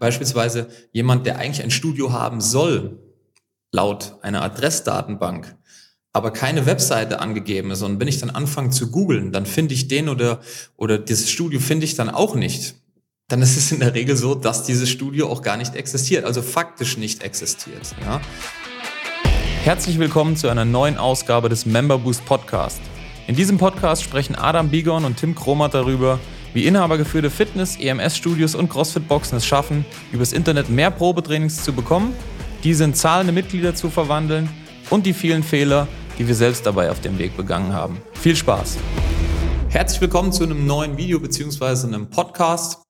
Beispielsweise jemand, der eigentlich ein Studio haben soll, laut einer Adressdatenbank, aber keine Webseite angegeben ist. Und wenn ich dann anfange zu googeln, dann finde ich den oder, oder dieses Studio finde ich dann auch nicht. Dann ist es in der Regel so, dass dieses Studio auch gar nicht existiert, also faktisch nicht existiert. Ja? Herzlich willkommen zu einer neuen Ausgabe des Member Boost Podcast. In diesem Podcast sprechen Adam Bigon und Tim Kromat darüber, wie inhabergeführte Fitness-, EMS-Studios und CrossFit-Boxen es schaffen, übers Internet mehr Probetrainings zu bekommen, diese in zahlende Mitglieder zu verwandeln und die vielen Fehler, die wir selbst dabei auf dem Weg begangen haben. Viel Spaß! Herzlich willkommen zu einem neuen Video bzw. einem Podcast.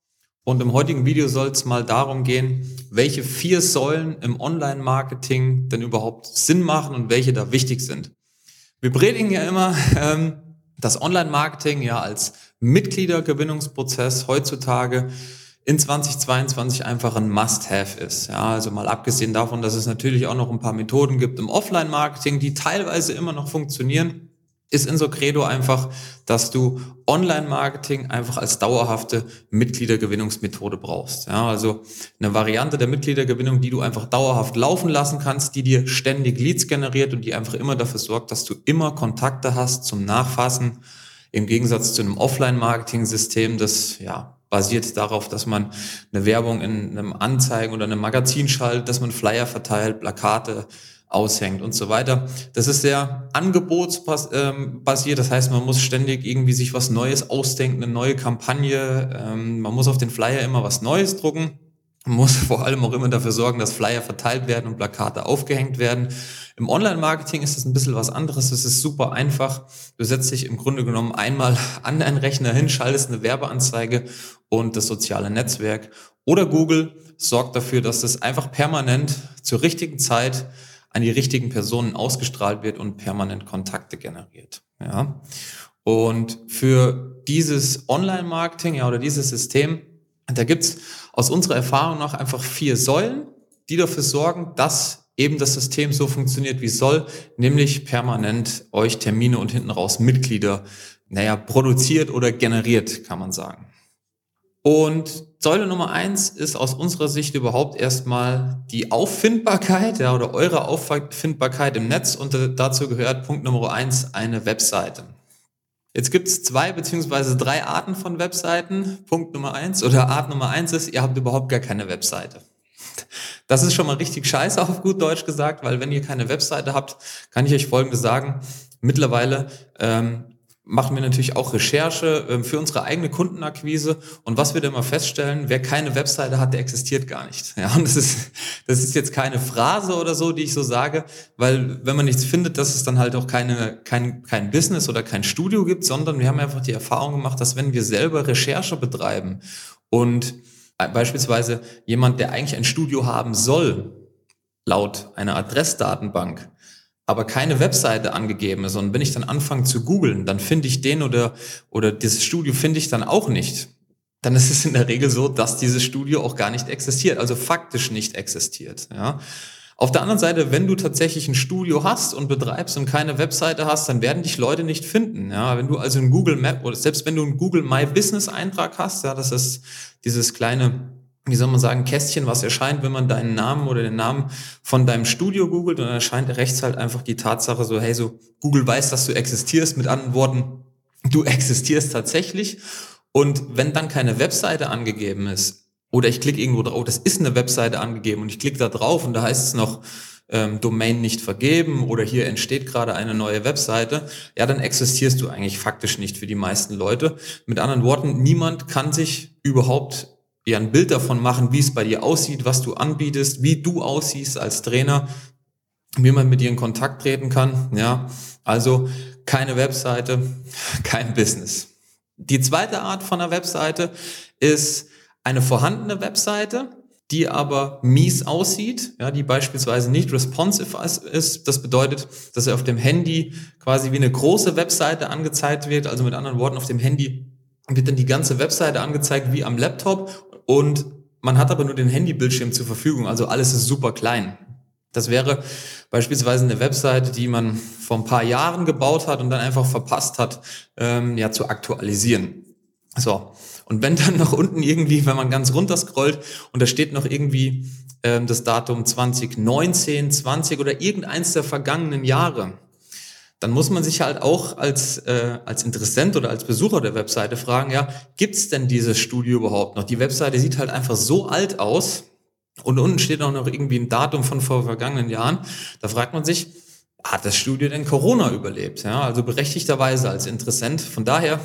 Und im heutigen Video soll es mal darum gehen, welche vier Säulen im Online-Marketing denn überhaupt Sinn machen und welche da wichtig sind. Wir predigen ja immer, ähm, dass Online-Marketing ja als Mitgliedergewinnungsprozess heutzutage in 2022 einfach ein Must-Have ist. Ja, also mal abgesehen davon, dass es natürlich auch noch ein paar Methoden gibt im Offline-Marketing, die teilweise immer noch funktionieren, ist in so Credo einfach, dass du Online-Marketing einfach als dauerhafte Mitgliedergewinnungsmethode brauchst. Ja, also eine Variante der Mitgliedergewinnung, die du einfach dauerhaft laufen lassen kannst, die dir ständig Leads generiert und die einfach immer dafür sorgt, dass du immer Kontakte hast zum Nachfassen, im Gegensatz zu einem Offline-Marketing-System, das ja basiert darauf, dass man eine Werbung in einem Anzeigen oder einem Magazin schaltet, dass man Flyer verteilt, Plakate aushängt und so weiter. Das ist sehr angebotsbasiert, das heißt, man muss ständig irgendwie sich was Neues ausdenken, eine neue Kampagne, ähm, man muss auf den Flyer immer was Neues drucken. Man muss vor allem auch immer dafür sorgen, dass Flyer verteilt werden und Plakate aufgehängt werden. Im Online-Marketing ist das ein bisschen was anderes. Es ist super einfach. Du setzt dich im Grunde genommen einmal an deinen Rechner hin, schaltest eine Werbeanzeige und das soziale Netzwerk oder Google sorgt dafür, dass das einfach permanent zur richtigen Zeit an die richtigen Personen ausgestrahlt wird und permanent Kontakte generiert. Ja. Und für dieses Online-Marketing ja, oder dieses System da gibt's aus unserer Erfahrung nach einfach vier Säulen, die dafür sorgen, dass eben das System so funktioniert, wie soll, nämlich permanent euch Termine und hinten raus Mitglieder, naja, produziert oder generiert, kann man sagen. Und Säule Nummer eins ist aus unserer Sicht überhaupt erstmal die Auffindbarkeit, ja, oder eure Auffindbarkeit im Netz und dazu gehört Punkt Nummer eins eine Webseite. Jetzt gibt es zwei beziehungsweise drei Arten von Webseiten. Punkt Nummer eins oder Art Nummer eins ist, ihr habt überhaupt gar keine Webseite. Das ist schon mal richtig scheiße auf gut Deutsch gesagt, weil wenn ihr keine Webseite habt, kann ich euch Folgendes sagen. Mittlerweile ähm, machen wir natürlich auch Recherche ähm, für unsere eigene Kundenakquise. Und was wir da immer feststellen, wer keine Webseite hat, der existiert gar nicht. Ja, und das ist, das ist jetzt keine Phrase oder so, die ich so sage, weil wenn man nichts findet, dass es dann halt auch keine, kein, kein Business oder kein Studio gibt, sondern wir haben einfach die Erfahrung gemacht, dass wenn wir selber Recherche betreiben und beispielsweise jemand, der eigentlich ein Studio haben soll, laut einer Adressdatenbank, aber keine Webseite angegeben ist. Und wenn ich dann anfange zu googeln, dann finde ich den oder, oder dieses Studio finde ich dann auch nicht. Dann ist es in der Regel so, dass dieses Studio auch gar nicht existiert, also faktisch nicht existiert. Ja. Auf der anderen Seite, wenn du tatsächlich ein Studio hast und betreibst und keine Webseite hast, dann werden dich Leute nicht finden. Ja, wenn du also ein Google Map oder selbst wenn du einen Google My Business Eintrag hast, ja, das ist dieses kleine wie soll man sagen, Kästchen, was erscheint, wenn man deinen Namen oder den Namen von deinem Studio googelt und dann erscheint rechts halt einfach die Tatsache so, hey, so Google weiß, dass du existierst, mit anderen Worten, du existierst tatsächlich. Und wenn dann keine Webseite angegeben ist, oder ich klicke irgendwo drauf, das ist eine Webseite angegeben und ich klicke da drauf und da heißt es noch, ähm, Domain nicht vergeben oder hier entsteht gerade eine neue Webseite, ja, dann existierst du eigentlich faktisch nicht für die meisten Leute. Mit anderen Worten, niemand kann sich überhaupt dir ein Bild davon machen, wie es bei dir aussieht, was du anbietest, wie du aussiehst als Trainer, wie man mit dir in Kontakt treten kann. Ja, also keine Webseite, kein Business. Die zweite Art von einer Webseite ist eine vorhandene Webseite, die aber mies aussieht, ja, die beispielsweise nicht responsive ist. Das bedeutet, dass er auf dem Handy quasi wie eine große Webseite angezeigt wird. Also mit anderen Worten, auf dem Handy wird dann die ganze Webseite angezeigt wie am Laptop und man hat aber nur den Handybildschirm zur Verfügung, also alles ist super klein. Das wäre beispielsweise eine Webseite, die man vor ein paar Jahren gebaut hat und dann einfach verpasst hat, ähm, ja zu aktualisieren. So. Und wenn dann noch unten irgendwie, wenn man ganz runter scrollt und da steht noch irgendwie ähm, das Datum 2019, 20 oder irgendeins der vergangenen Jahre, dann muss man sich halt auch als, äh, als Interessent oder als Besucher der Webseite fragen, ja, gibt's denn dieses Studio überhaupt noch? Die Webseite sieht halt einfach so alt aus und unten steht auch noch irgendwie ein Datum von vor vergangenen Jahren. Da fragt man sich, hat das Studio denn Corona überlebt? Ja, also berechtigterweise als Interessent. Von daher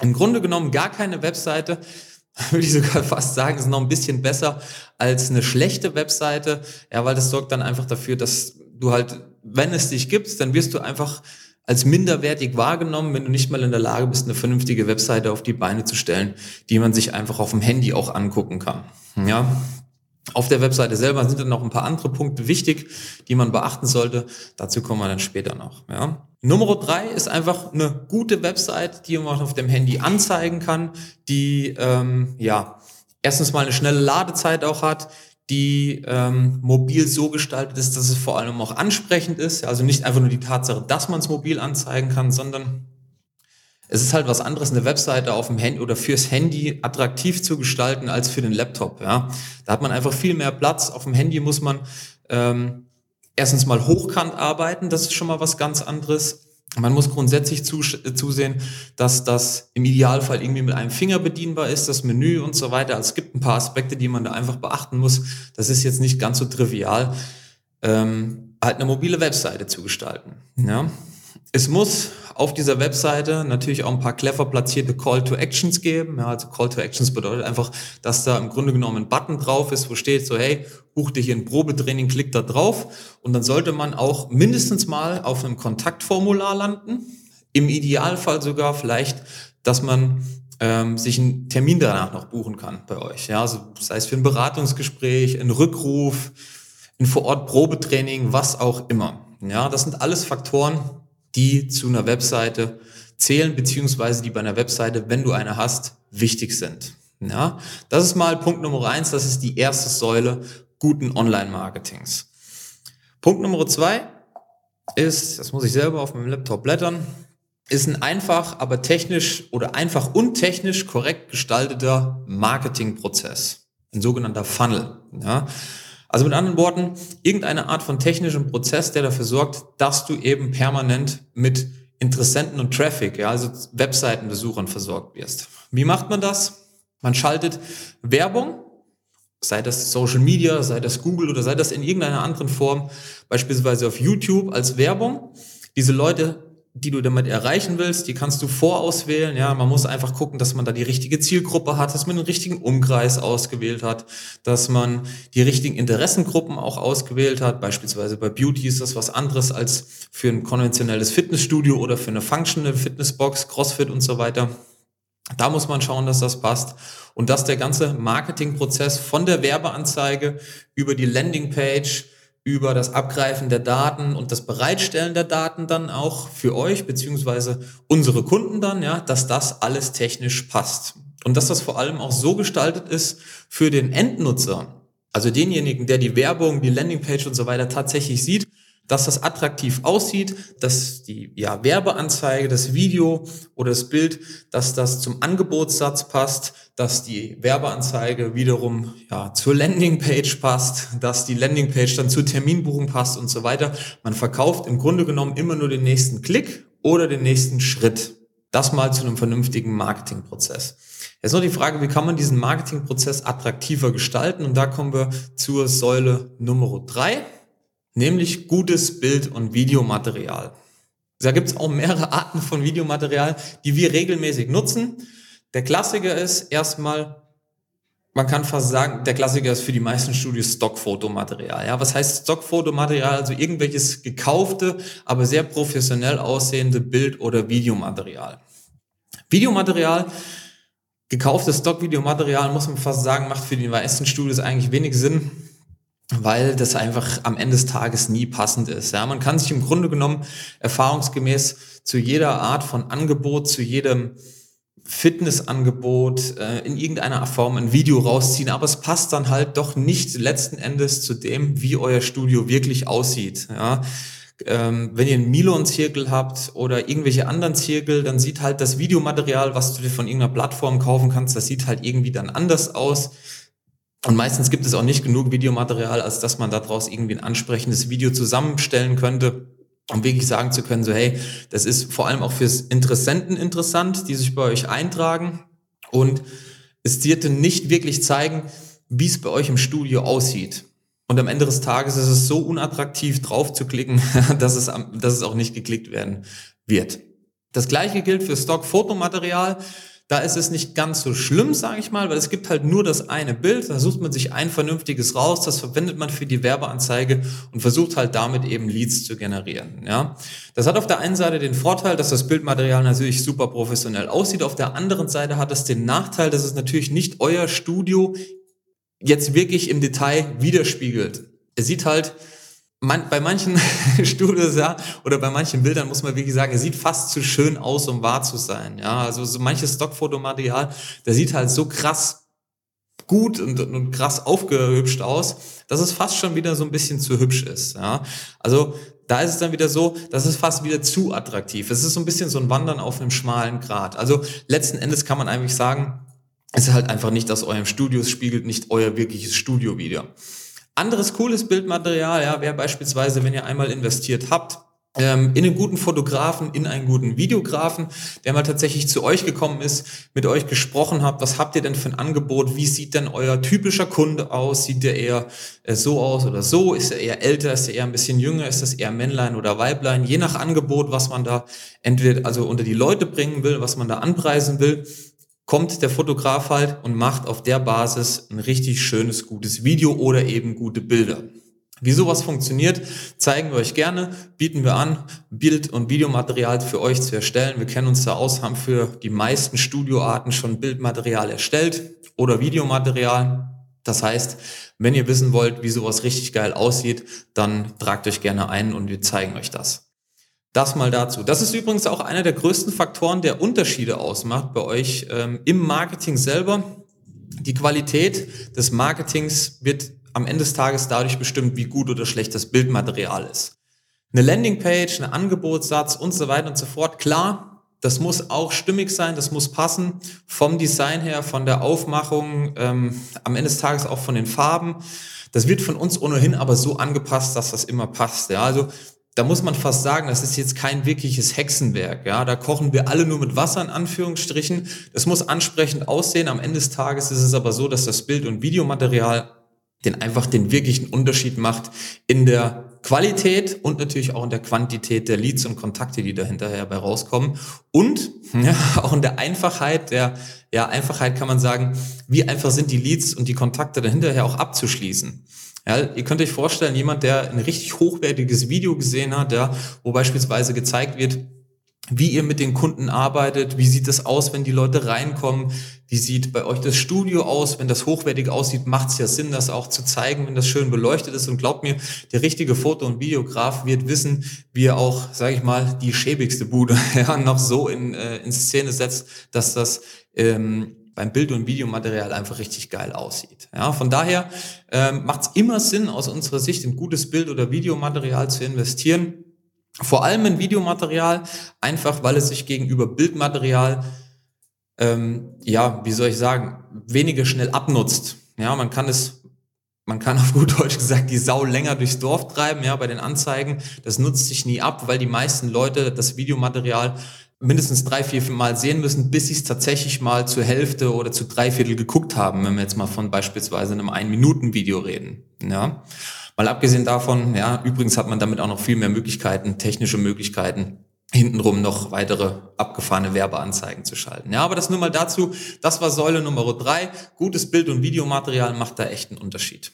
im Grunde genommen gar keine Webseite, würde ich sogar fast sagen, ist noch ein bisschen besser als eine schlechte Webseite, ja, weil das sorgt dann einfach dafür, dass du halt wenn es dich gibt, dann wirst du einfach als minderwertig wahrgenommen, wenn du nicht mal in der Lage bist, eine vernünftige Webseite auf die Beine zu stellen, die man sich einfach auf dem Handy auch angucken kann. Ja. Auf der Webseite selber sind dann noch ein paar andere Punkte wichtig, die man beachten sollte. Dazu kommen wir dann später noch. Ja. Nummer drei ist einfach eine gute Website, die man auf dem Handy anzeigen kann, die ähm, ja erstens mal eine schnelle Ladezeit auch hat, die ähm, mobil so gestaltet ist, dass es vor allem auch ansprechend ist. Also nicht einfach nur die Tatsache, dass man es mobil anzeigen kann, sondern es ist halt was anderes, eine Webseite auf dem Handy oder fürs Handy attraktiv zu gestalten als für den Laptop. Ja, da hat man einfach viel mehr Platz. Auf dem Handy muss man ähm, erstens mal hochkant arbeiten, das ist schon mal was ganz anderes. Man muss grundsätzlich zusehen, dass das im Idealfall irgendwie mit einem Finger bedienbar ist, das Menü und so weiter. Also es gibt ein paar Aspekte, die man da einfach beachten muss. Das ist jetzt nicht ganz so trivial, ähm, halt eine mobile Webseite zu gestalten. Ja. Es muss auf dieser Webseite natürlich auch ein paar clever platzierte Call to Actions geben. Ja, also Call to Actions bedeutet einfach, dass da im Grunde genommen ein Button drauf ist, wo steht so, hey, buch dir hier ein Probetraining, klick da drauf. Und dann sollte man auch mindestens mal auf einem Kontaktformular landen. Im Idealfall sogar vielleicht, dass man ähm, sich einen Termin danach noch buchen kann bei euch. Ja, also sei es für ein Beratungsgespräch, ein Rückruf, ein Vor-Ort-Probetraining, was auch immer. Ja, das sind alles Faktoren, die zu einer Webseite zählen, beziehungsweise die bei einer Webseite, wenn du eine hast, wichtig sind. Ja, das ist mal Punkt Nummer eins. Das ist die erste Säule guten Online-Marketings. Punkt Nummer zwei ist, das muss ich selber auf meinem Laptop blättern, ist ein einfach, aber technisch oder einfach und technisch korrekt gestalteter Marketingprozess. Ein sogenannter Funnel. Ja. Also mit anderen Worten, irgendeine Art von technischem Prozess, der dafür sorgt, dass du eben permanent mit Interessenten und Traffic, ja, also Webseitenbesuchern versorgt wirst. Wie macht man das? Man schaltet Werbung, sei das Social Media, sei das Google oder sei das in irgendeiner anderen Form, beispielsweise auf YouTube als Werbung. Diese Leute die du damit erreichen willst, die kannst du vorauswählen. Ja, man muss einfach gucken, dass man da die richtige Zielgruppe hat, dass man den richtigen Umkreis ausgewählt hat, dass man die richtigen Interessengruppen auch ausgewählt hat. Beispielsweise bei Beauty ist das was anderes als für ein konventionelles Fitnessstudio oder für eine Functional Fitnessbox, Crossfit und so weiter. Da muss man schauen, dass das passt und dass der ganze Marketingprozess von der Werbeanzeige über die Landingpage über das Abgreifen der Daten und das Bereitstellen der Daten dann auch für euch beziehungsweise unsere Kunden dann, ja, dass das alles technisch passt. Und dass das vor allem auch so gestaltet ist für den Endnutzer, also denjenigen, der die Werbung, die Landingpage und so weiter tatsächlich sieht, dass das attraktiv aussieht, dass die ja, Werbeanzeige, das Video oder das Bild, dass das zum Angebotssatz passt, dass die Werbeanzeige wiederum ja, zur Landingpage passt, dass die Landingpage dann zur Terminbuchung passt und so weiter. Man verkauft im Grunde genommen immer nur den nächsten Klick oder den nächsten Schritt. Das mal zu einem vernünftigen Marketingprozess. Jetzt noch die Frage, wie kann man diesen Marketingprozess attraktiver gestalten? Und da kommen wir zur Säule Nummer drei nämlich gutes Bild- und Videomaterial. Da gibt es auch mehrere Arten von Videomaterial, die wir regelmäßig nutzen. Der Klassiker ist erstmal, man kann fast sagen, der Klassiker ist für die meisten Studios Stockfotomaterial. Ja, was heißt Stockfotomaterial? Also irgendwelches gekaufte, aber sehr professionell aussehende Bild- oder Videomaterial. Videomaterial, gekauftes Stockvideomaterial, muss man fast sagen, macht für die meisten Studios eigentlich wenig Sinn weil das einfach am Ende des Tages nie passend ist. Ja, man kann sich im Grunde genommen erfahrungsgemäß zu jeder Art von Angebot, zu jedem Fitnessangebot äh, in irgendeiner Form ein Video rausziehen, aber es passt dann halt doch nicht letzten Endes zu dem, wie euer Studio wirklich aussieht. Ja, ähm, wenn ihr einen Milon-Zirkel habt oder irgendwelche anderen Zirkel, dann sieht halt das Videomaterial, was du dir von irgendeiner Plattform kaufen kannst, das sieht halt irgendwie dann anders aus. Und meistens gibt es auch nicht genug Videomaterial, als dass man daraus irgendwie ein ansprechendes Video zusammenstellen könnte, um wirklich sagen zu können, so hey, das ist vor allem auch fürs Interessenten interessant, die sich bei euch eintragen. Und es wird nicht wirklich zeigen, wie es bei euch im Studio aussieht. Und am Ende des Tages ist es so unattraktiv drauf zu klicken, dass es, dass es auch nicht geklickt werden wird. Das gleiche gilt für Stock-Fotomaterial. Da ist es nicht ganz so schlimm, sage ich mal, weil es gibt halt nur das eine Bild. Da sucht man sich ein vernünftiges raus, das verwendet man für die Werbeanzeige und versucht halt damit eben Leads zu generieren. Ja, das hat auf der einen Seite den Vorteil, dass das Bildmaterial natürlich super professionell aussieht. Auf der anderen Seite hat es den Nachteil, dass es natürlich nicht euer Studio jetzt wirklich im Detail widerspiegelt. Es sieht halt man, bei manchen Studios, ja, oder bei manchen Bildern muss man wirklich sagen, es sieht fast zu schön aus, um wahr zu sein. Ja, also so manches Stockfotomaterial, der sieht halt so krass gut und, und krass aufgehübscht aus, dass es fast schon wieder so ein bisschen zu hübsch ist. Ja, also da ist es dann wieder so, dass es fast wieder zu attraktiv. Es ist so ein bisschen so ein Wandern auf einem schmalen Grat. Also letzten Endes kann man eigentlich sagen, es ist halt einfach nicht aus eurem Studio, es spiegelt nicht euer wirkliches Studio wieder. Anderes cooles Bildmaterial, ja, wäre beispielsweise, wenn ihr einmal investiert habt, ähm, in einen guten Fotografen, in einen guten Videografen, der mal tatsächlich zu euch gekommen ist, mit euch gesprochen habt, was habt ihr denn für ein Angebot, wie sieht denn euer typischer Kunde aus, sieht der eher äh, so aus oder so, ist er eher älter, ist er eher ein bisschen jünger, ist das eher Männlein oder Weiblein, je nach Angebot, was man da entweder also unter die Leute bringen will, was man da anpreisen will, kommt der Fotograf halt und macht auf der Basis ein richtig schönes, gutes Video oder eben gute Bilder. Wie sowas funktioniert, zeigen wir euch gerne, bieten wir an, Bild- und Videomaterial für euch zu erstellen. Wir kennen uns da aus, haben für die meisten Studioarten schon Bildmaterial erstellt oder Videomaterial. Das heißt, wenn ihr wissen wollt, wie sowas richtig geil aussieht, dann tragt euch gerne ein und wir zeigen euch das. Das mal dazu. Das ist übrigens auch einer der größten Faktoren, der Unterschiede ausmacht bei euch ähm, im Marketing selber. Die Qualität des Marketings wird am Ende des Tages dadurch bestimmt, wie gut oder schlecht das Bildmaterial ist. Eine Landingpage, ein Angebotssatz und so weiter und so fort. Klar, das muss auch stimmig sein, das muss passen vom Design her, von der Aufmachung, ähm, am Ende des Tages auch von den Farben. Das wird von uns ohnehin aber so angepasst, dass das immer passt. Ja, also da muss man fast sagen, das ist jetzt kein wirkliches Hexenwerk. Ja, da kochen wir alle nur mit Wasser in Anführungsstrichen. Das muss ansprechend aussehen. Am Ende des Tages ist es aber so, dass das Bild- und Videomaterial den einfach den wirklichen Unterschied macht in der Qualität und natürlich auch in der Quantität der Leads und Kontakte, die da hinterher bei rauskommen. Und ja, auch in der Einfachheit, der ja, Einfachheit kann man sagen, wie einfach sind die Leads und die Kontakte dahinterher auch abzuschließen. Ja, ihr könnt euch vorstellen, jemand, der ein richtig hochwertiges Video gesehen hat, ja, wo beispielsweise gezeigt wird, wie ihr mit den Kunden arbeitet, wie sieht es aus, wenn die Leute reinkommen, wie sieht bei euch das Studio aus, wenn das hochwertig aussieht, macht es ja Sinn, das auch zu zeigen, wenn das schön beleuchtet ist und glaubt mir, der richtige Foto- und Videograf wird wissen, wie er auch, sage ich mal, die schäbigste Bude ja, noch so in, äh, in Szene setzt, dass das ähm, beim Bild- und Videomaterial einfach richtig geil aussieht. Ja, von daher ähm, macht es immer Sinn, aus unserer Sicht in gutes Bild- oder Videomaterial zu investieren. Vor allem in Videomaterial, einfach weil es sich gegenüber Bildmaterial, ähm, ja, wie soll ich sagen, weniger schnell abnutzt. Ja, man kann es, man kann auf gut Deutsch gesagt die Sau länger durchs Dorf treiben, ja, bei den Anzeigen. Das nutzt sich nie ab, weil die meisten Leute das Videomaterial mindestens drei, vier Mal sehen müssen, bis sie es tatsächlich mal zur Hälfte oder zu drei Viertel geguckt haben, wenn wir jetzt mal von beispielsweise einem Ein-Minuten-Video reden. Ja. Mal abgesehen davon, ja, übrigens hat man damit auch noch viel mehr Möglichkeiten, technische Möglichkeiten, hintenrum noch weitere abgefahrene Werbeanzeigen zu schalten. Ja, aber das nur mal dazu. Das war Säule Nummer drei. Gutes Bild- und Videomaterial macht da echt einen Unterschied.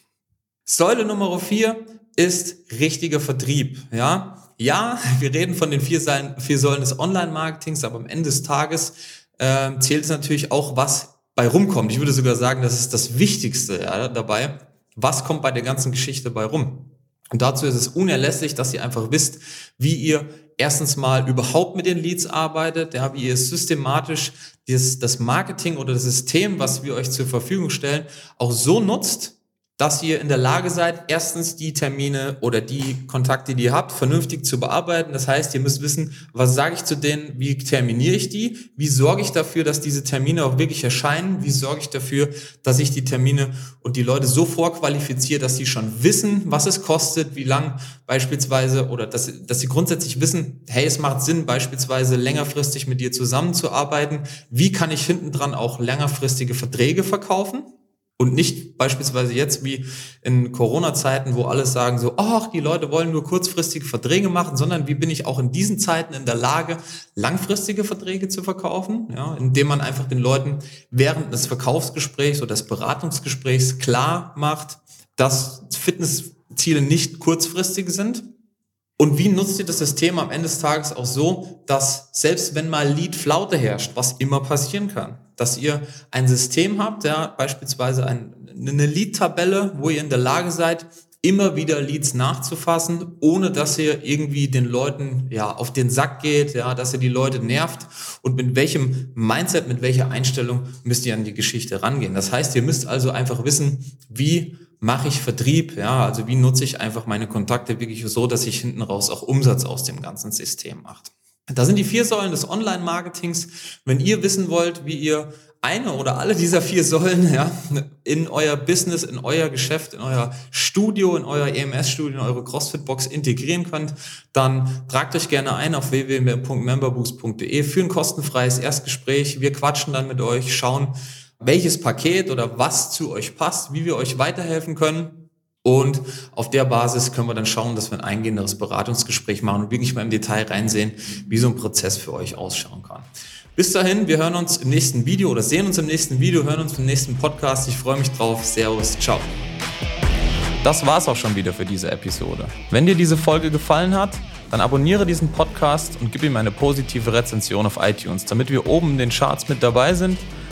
Säule Nummer vier ist richtiger Vertrieb. Ja, ja, wir reden von den vier Säulen, vier Säulen des Online-Marketings, aber am Ende des Tages äh, zählt es natürlich auch, was bei rumkommt. Ich würde sogar sagen, das ist das Wichtigste ja, dabei. Was kommt bei der ganzen Geschichte bei rum? Und dazu ist es unerlässlich, dass ihr einfach wisst, wie ihr erstens mal überhaupt mit den Leads arbeitet, ja, wie ihr systematisch das, das Marketing oder das System, was wir euch zur Verfügung stellen, auch so nutzt, dass ihr in der Lage seid, erstens die Termine oder die Kontakte, die ihr habt, vernünftig zu bearbeiten. Das heißt, ihr müsst wissen, was sage ich zu denen, wie terminiere ich die, wie sorge ich dafür, dass diese Termine auch wirklich erscheinen, wie sorge ich dafür, dass ich die Termine und die Leute so vorqualifiziere, dass sie schon wissen, was es kostet, wie lang beispielsweise oder dass, dass sie grundsätzlich wissen, hey, es macht Sinn, beispielsweise längerfristig mit dir zusammenzuarbeiten. Wie kann ich hinten dran auch längerfristige Verträge verkaufen? Und nicht beispielsweise jetzt wie in Corona-Zeiten, wo alles sagen so, ach, die Leute wollen nur kurzfristige Verträge machen, sondern wie bin ich auch in diesen Zeiten in der Lage, langfristige Verträge zu verkaufen, ja, indem man einfach den Leuten während des Verkaufsgesprächs oder des Beratungsgesprächs klar macht, dass Fitnessziele nicht kurzfristig sind. Und wie nutzt ihr das System am Ende des Tages auch so, dass selbst wenn mal Lead-Flaute herrscht, was immer passieren kann, dass ihr ein System habt, ja, beispielsweise ein, eine Lead-Tabelle, wo ihr in der Lage seid, immer wieder Leads nachzufassen, ohne dass ihr irgendwie den Leuten ja auf den Sack geht, ja, dass ihr die Leute nervt und mit welchem Mindset, mit welcher Einstellung müsst ihr an die Geschichte rangehen. Das heißt, ihr müsst also einfach wissen, wie mache ich Vertrieb, ja, also wie nutze ich einfach meine Kontakte wirklich so, dass ich hinten raus auch Umsatz aus dem ganzen System macht. Da sind die vier Säulen des Online-Marketings. Wenn ihr wissen wollt, wie ihr eine oder alle dieser vier Säulen ja, in euer Business, in euer Geschäft, in euer Studio, in euer EMS-Studio, in eure CrossFit-Box integrieren könnt, dann tragt euch gerne ein auf www.memberboost.de für ein kostenfreies Erstgespräch. Wir quatschen dann mit euch, schauen, welches Paket oder was zu euch passt, wie wir euch weiterhelfen können. Und auf der Basis können wir dann schauen, dass wir ein eingehenderes Beratungsgespräch machen und wirklich mal im Detail reinsehen, wie so ein Prozess für euch ausschauen kann. Bis dahin, wir hören uns im nächsten Video oder sehen uns im nächsten Video, hören uns im nächsten Podcast. Ich freue mich drauf. Servus, ciao. Das war's auch schon wieder für diese Episode. Wenn dir diese Folge gefallen hat, dann abonniere diesen Podcast und gib ihm eine positive Rezension auf iTunes, damit wir oben in den Charts mit dabei sind